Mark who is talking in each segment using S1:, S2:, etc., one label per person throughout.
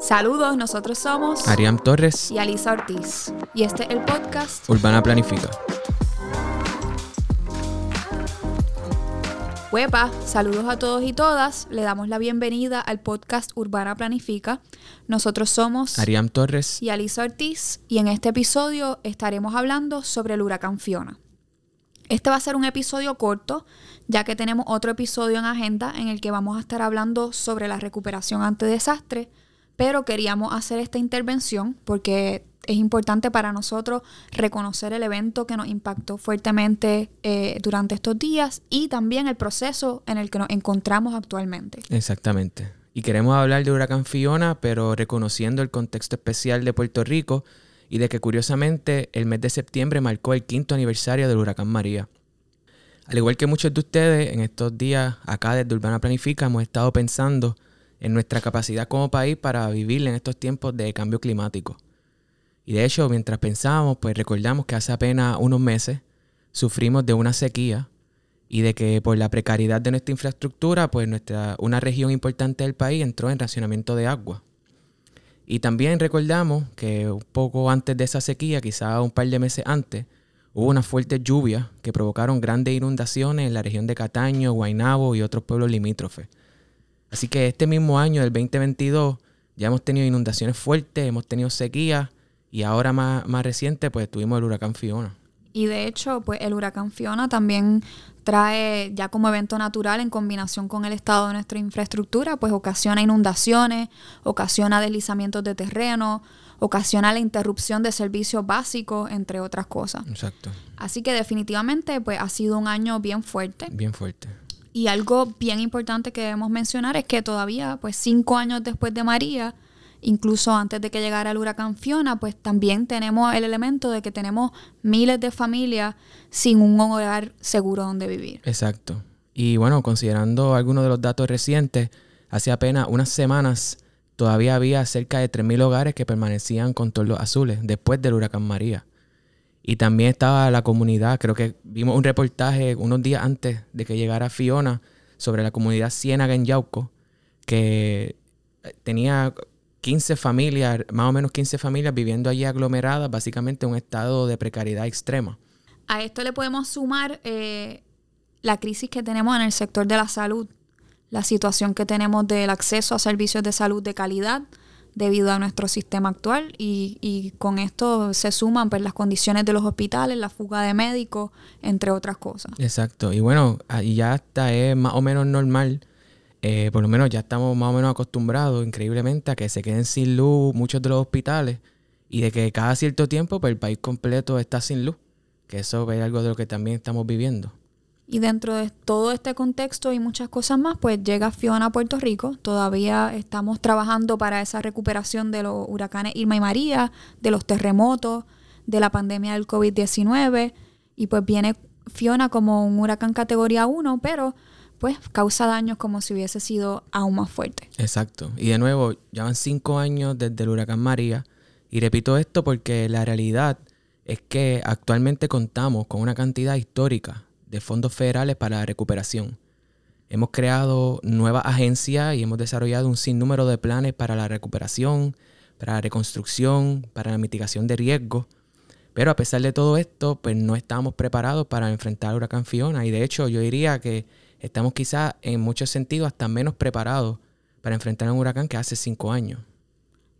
S1: Saludos, nosotros somos
S2: Ariam Torres,
S1: y Alisa Ortiz. Y este es el podcast
S2: Urbana Planifica.
S1: Huepa, saludos a todos y todas. Le damos la bienvenida al podcast Urbana Planifica. Nosotros somos
S2: Ariam Torres,
S1: y Alisa Ortiz y en este episodio estaremos hablando sobre el huracán Fiona. Este va a ser un episodio corto, ya que tenemos otro episodio en agenda en el que vamos a estar hablando sobre la recuperación ante desastre, pero queríamos hacer esta intervención porque es importante para nosotros reconocer el evento que nos impactó fuertemente eh, durante estos días y también el proceso en el que nos encontramos actualmente.
S2: Exactamente. Y queremos hablar de Huracán Fiona, pero reconociendo el contexto especial de Puerto Rico y de que curiosamente el mes de septiembre marcó el quinto aniversario del huracán María. Al igual que muchos de ustedes, en estos días acá desde Urbana Planifica hemos estado pensando en nuestra capacidad como país para vivir en estos tiempos de cambio climático. Y de hecho, mientras pensábamos, pues recordamos que hace apenas unos meses sufrimos de una sequía y de que por la precariedad de nuestra infraestructura, pues nuestra, una región importante del país entró en racionamiento de agua. Y también recordamos que un poco antes de esa sequía, quizá un par de meses antes, hubo unas fuertes lluvias que provocaron grandes inundaciones en la región de Cataño, Guaynabo y otros pueblos limítrofes. Así que este mismo año, del 2022, ya hemos tenido inundaciones fuertes, hemos tenido sequías y ahora más, más reciente, pues tuvimos el huracán Fiona.
S1: Y de hecho, pues el huracán Fiona también trae ya como evento natural en combinación con el estado de nuestra infraestructura, pues ocasiona inundaciones, ocasiona deslizamientos de terreno, ocasiona la interrupción de servicios básicos, entre otras cosas.
S2: Exacto.
S1: Así que definitivamente pues ha sido un año bien fuerte.
S2: Bien fuerte.
S1: Y algo bien importante que debemos mencionar es que todavía, pues cinco años después de María, incluso antes de que llegara el huracán Fiona, pues también tenemos el elemento de que tenemos miles de familias sin un hogar seguro donde vivir.
S2: Exacto. Y bueno, considerando algunos de los datos recientes, hace apenas unas semanas todavía había cerca de 3.000 hogares que permanecían con toldos azules después del huracán María. Y también estaba la comunidad, creo que vimos un reportaje unos días antes de que llegara Fiona sobre la comunidad Ciénaga en Yauco, que tenía 15 familias, más o menos 15 familias viviendo allí aglomeradas, básicamente en un estado de precariedad extrema.
S1: A esto le podemos sumar eh, la crisis que tenemos en el sector de la salud, la situación que tenemos del acceso a servicios de salud de calidad debido a nuestro sistema actual y, y con esto se suman pues, las condiciones de los hospitales, la fuga de médicos, entre otras cosas.
S2: Exacto. Y bueno, ya hasta es más o menos normal eh, por lo menos ya estamos más o menos acostumbrados, increíblemente, a que se queden sin luz muchos de los hospitales y de que cada cierto tiempo pues, el país completo está sin luz. Que eso es algo de lo que también estamos viviendo.
S1: Y dentro de todo este contexto y muchas cosas más, pues llega Fiona a Puerto Rico. Todavía estamos trabajando para esa recuperación de los huracanes Irma y María, de los terremotos, de la pandemia del COVID-19. Y pues viene Fiona como un huracán categoría 1, pero pues causa daños como si hubiese sido aún más fuerte.
S2: Exacto. Y de nuevo, ya van cinco años desde el huracán María. Y repito esto porque la realidad es que actualmente contamos con una cantidad histórica fondos federales para la recuperación. Hemos creado nuevas agencias y hemos desarrollado un sinnúmero de planes para la recuperación, para la reconstrucción, para la mitigación de riesgos. Pero a pesar de todo esto, pues no estamos preparados para enfrentar el huracán Fiona. Y de hecho, yo diría que estamos quizás en muchos sentidos hasta menos preparados para enfrentar un huracán que hace cinco años.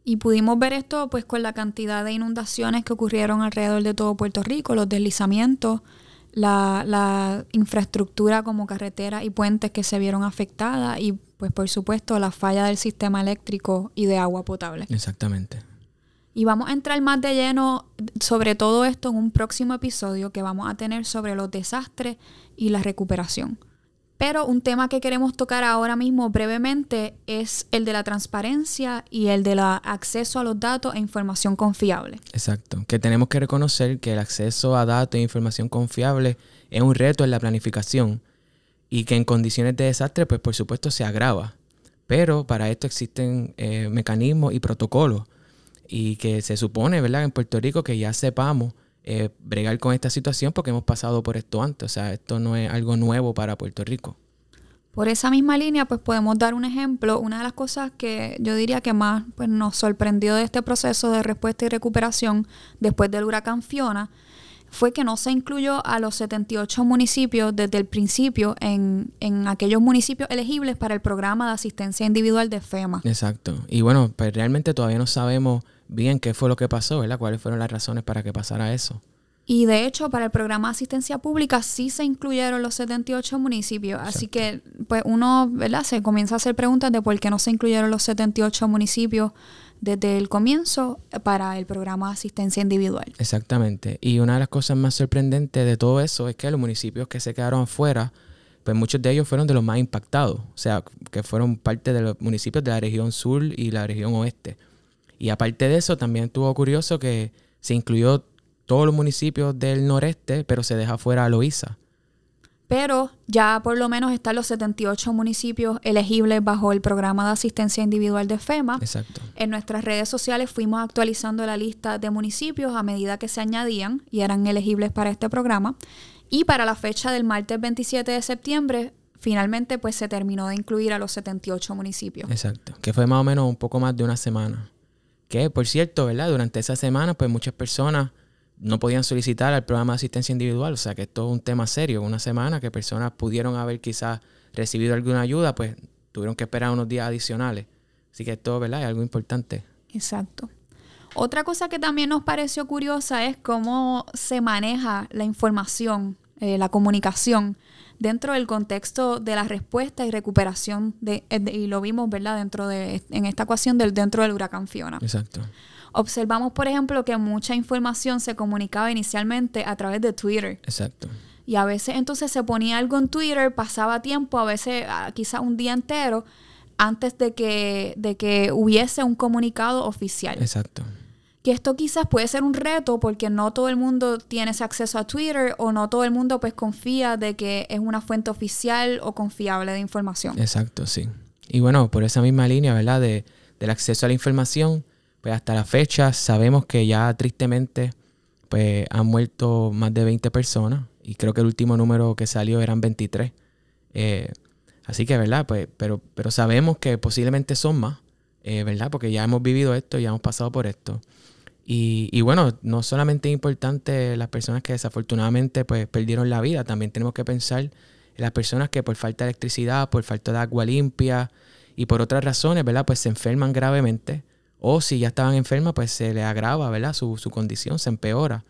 S1: Y pudimos ver esto pues con la cantidad de inundaciones que ocurrieron alrededor de todo Puerto Rico, los deslizamientos, la, la infraestructura como carreteras y puentes que se vieron afectadas y pues por supuesto la falla del sistema eléctrico y de agua potable.
S2: Exactamente.
S1: Y vamos a entrar más de lleno sobre todo esto en un próximo episodio que vamos a tener sobre los desastres y la recuperación. Pero un tema que queremos tocar ahora mismo brevemente es el de la transparencia y el del acceso a los datos e información confiable.
S2: Exacto, que tenemos que reconocer que el acceso a datos e información confiable es un reto en la planificación y que en condiciones de desastre, pues por supuesto se agrava. Pero para esto existen eh, mecanismos y protocolos y que se supone, ¿verdad?, en Puerto Rico que ya sepamos eh, bregar con esta situación porque hemos pasado por esto antes. O sea, esto no es algo nuevo para Puerto Rico.
S1: Por esa misma línea, pues podemos dar un ejemplo. Una de las cosas que yo diría que más pues, nos sorprendió de este proceso de respuesta y recuperación después del huracán Fiona fue que no se incluyó a los 78 municipios desde el principio en, en, aquellos municipios elegibles para el programa de asistencia individual de FEMA.
S2: Exacto. Y bueno, pues realmente todavía no sabemos bien qué fue lo que pasó, ¿verdad? ¿Cuáles fueron las razones para que pasara eso?
S1: Y de hecho, para el programa de asistencia pública sí se incluyeron los 78 municipios. Así que, pues uno, ¿verdad? Se comienza a hacer preguntas de por qué no se incluyeron los 78 municipios desde el comienzo para el programa de asistencia individual.
S2: Exactamente. Y una de las cosas más sorprendentes de todo eso es que los municipios que se quedaron afuera, pues muchos de ellos fueron de los más impactados. O sea, que fueron parte de los municipios de la región sur y la región oeste. Y aparte de eso, también estuvo curioso que se incluyó todos los municipios del noreste, pero se deja fuera a.
S1: Pero ya por lo menos están los 78 municipios elegibles bajo el programa de asistencia individual de FEMA.
S2: Exacto.
S1: En nuestras redes sociales fuimos actualizando la lista de municipios a medida que se añadían y eran elegibles para este programa. Y para la fecha del martes 27 de septiembre, finalmente pues se terminó de incluir a los 78 municipios.
S2: Exacto. Que fue más o menos un poco más de una semana. Que, por cierto, ¿verdad? Durante esa semana, pues muchas personas no podían solicitar al programa de asistencia individual. O sea que esto es un tema serio. Una semana que personas pudieron haber quizás recibido alguna ayuda, pues tuvieron que esperar unos días adicionales. Así que esto, ¿verdad? Es algo importante.
S1: Exacto. Otra cosa que también nos pareció curiosa es cómo se maneja la información, eh, la comunicación dentro del contexto de la respuesta y recuperación de, eh, y lo vimos, ¿verdad? Dentro de en esta ecuación del dentro del huracán Fiona.
S2: Exacto.
S1: Observamos, por ejemplo, que mucha información se comunicaba inicialmente a través de Twitter.
S2: Exacto.
S1: Y a veces entonces se ponía algo en Twitter, pasaba tiempo, a veces ah, quizá un día entero, antes de que, de que hubiese un comunicado oficial.
S2: Exacto.
S1: Que esto quizás puede ser un reto porque no todo el mundo tiene ese acceso a Twitter o no todo el mundo pues confía de que es una fuente oficial o confiable de información.
S2: Exacto, sí. Y bueno, por esa misma línea, ¿verdad? De, del acceso a la información, pues hasta la fecha sabemos que ya tristemente pues han muerto más de 20 personas y creo que el último número que salió eran 23. Eh, así que, ¿verdad? Pues, pero, pero sabemos que posiblemente son más, eh, ¿verdad? Porque ya hemos vivido esto, ya hemos pasado por esto. Y, y, bueno, no solamente es importante las personas que desafortunadamente pues perdieron la vida, también tenemos que pensar en las personas que por falta de electricidad, por falta de agua limpia y por otras razones, ¿verdad? Pues se enferman gravemente o si ya estaban enfermas, pues se le agrava, ¿verdad? Su, su condición se empeora.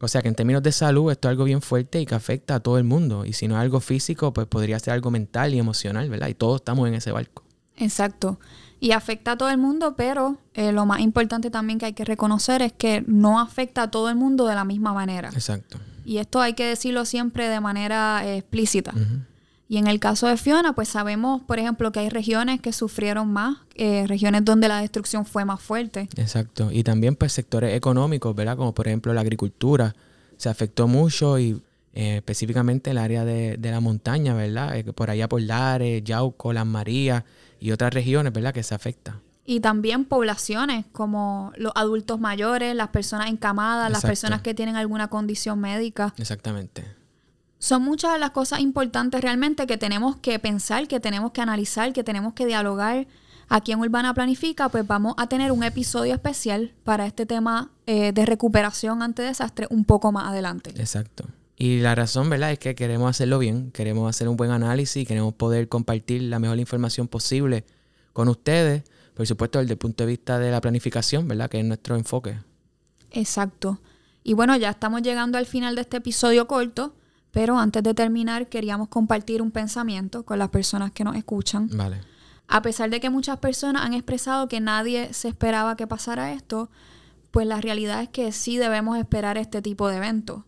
S2: O sea que en términos de salud esto es algo bien fuerte y que afecta a todo el mundo. Y si no es algo físico, pues podría ser algo mental y emocional, ¿verdad? Y todos estamos en ese barco.
S1: Exacto. Y afecta a todo el mundo, pero eh, lo más importante también que hay que reconocer es que no afecta a todo el mundo de la misma manera.
S2: Exacto.
S1: Y esto hay que decirlo siempre de manera eh, explícita. Y en el caso de Fiona, pues sabemos, por ejemplo, que hay regiones que sufrieron más, eh, regiones donde la destrucción fue más fuerte.
S2: Exacto. Y también pues sectores económicos, ¿verdad? Como por ejemplo la agricultura. Se afectó mucho y eh, específicamente el área de, la montaña, ¿verdad? Eh, por allá por Lares, Yauco, Las Marías y otras regiones, ¿verdad? Que se afecta.
S1: Y también poblaciones como los adultos mayores, las personas encamadas, las personas que tienen alguna condición médica.
S2: Exactamente.
S1: Son muchas de las cosas importantes realmente que tenemos que pensar, que tenemos que analizar, que tenemos que dialogar. Aquí en Urbana Planifica, pues vamos a tener un episodio especial para este tema eh, de recuperación ante desastre un poco más adelante.
S2: Exacto. Y la razón, ¿verdad? Es que queremos hacerlo bien, queremos hacer un buen análisis, queremos poder compartir la mejor información posible con ustedes, por supuesto desde el punto de vista de la planificación, ¿verdad? Que es nuestro enfoque.
S1: Exacto. Y bueno, ya estamos llegando al final de este episodio corto. Pero antes de terminar, queríamos compartir un pensamiento con las personas que nos escuchan.
S2: Vale.
S1: A pesar de que muchas personas han expresado que nadie se esperaba que pasara esto, pues la realidad es que sí debemos esperar este tipo de eventos.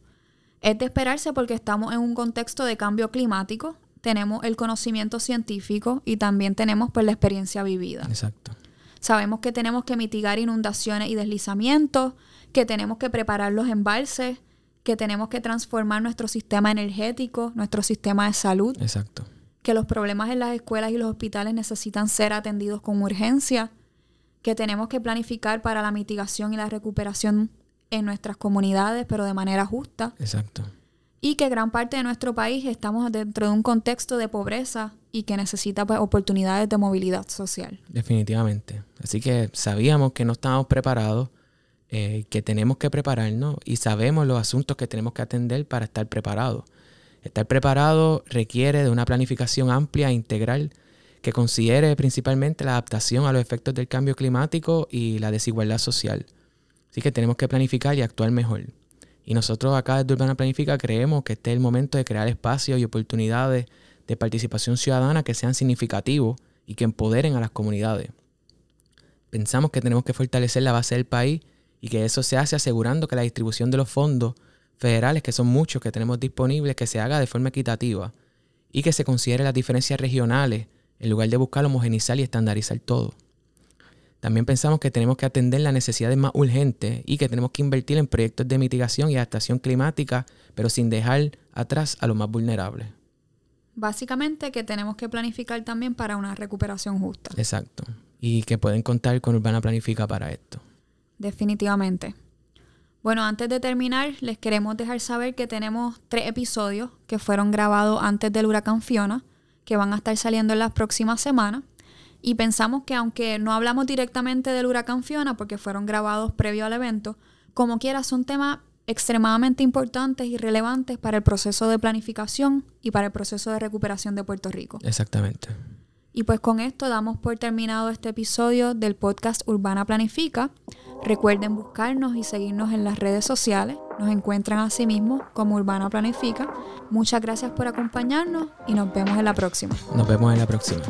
S1: Es de esperarse porque estamos en un contexto de cambio climático, tenemos el conocimiento científico y también tenemos pues la experiencia vivida.
S2: Exacto.
S1: Sabemos que tenemos que mitigar inundaciones y deslizamientos, que tenemos que preparar los embalses, que tenemos que transformar nuestro sistema energético, nuestro sistema de salud.
S2: Exacto.
S1: Que los problemas en las escuelas y los hospitales necesitan ser atendidos con urgencia. Que tenemos que planificar para la mitigación y la recuperación en nuestras comunidades, pero de manera justa.
S2: Exacto.
S1: y que gran parte de nuestro país estamos dentro de un contexto de pobreza y que necesita pues, oportunidades de movilidad social.
S2: Definitivamente. Así que sabíamos que no estábamos preparados, eh, que tenemos que prepararnos y sabemos los asuntos que tenemos que atender para estar preparados. Estar preparado requiere de una planificación amplia e integral que considere principalmente la adaptación a los efectos del cambio climático y la desigualdad social. Así que tenemos que planificar y actuar mejor. Y nosotros acá desde Urbana Planifica creemos que este es el momento de crear espacios y oportunidades de participación ciudadana que sean significativos y que empoderen a las comunidades. Pensamos que tenemos que fortalecer la base del país y que eso se hace asegurando que la distribución de los fondos federales, que son muchos que tenemos disponibles, que se haga de forma equitativa y que se considere las diferencias regionales en lugar de buscar homogenizar y estandarizar todo. También pensamos que tenemos que atender las necesidades más urgentes y que tenemos que invertir en proyectos de mitigación y adaptación climática, pero sin dejar atrás a los más vulnerables.
S1: Básicamente que tenemos que planificar también para una recuperación justa.
S2: Exacto. Y que pueden contar con Urbana Planifica para esto.
S1: Definitivamente. Bueno, antes de terminar, les queremos dejar saber que tenemos tres episodios que fueron grabados antes del huracán Fiona, que van a estar saliendo en las próximas semanas. Y pensamos que aunque no hablamos directamente del huracán Fiona, porque fueron grabados previo al evento, como quiera son temas extremadamente importantes y relevantes para el proceso de planificación y para el proceso de recuperación de Puerto Rico.
S2: Exactamente.
S1: Y pues con esto damos por terminado este episodio del podcast Urbana Planifica. Recuerden buscarnos y seguirnos en las redes sociales. Nos encuentran así mismo como Urbana Planifica. Muchas gracias por acompañarnos y nos vemos en la próxima.
S2: Nos vemos en la próxima.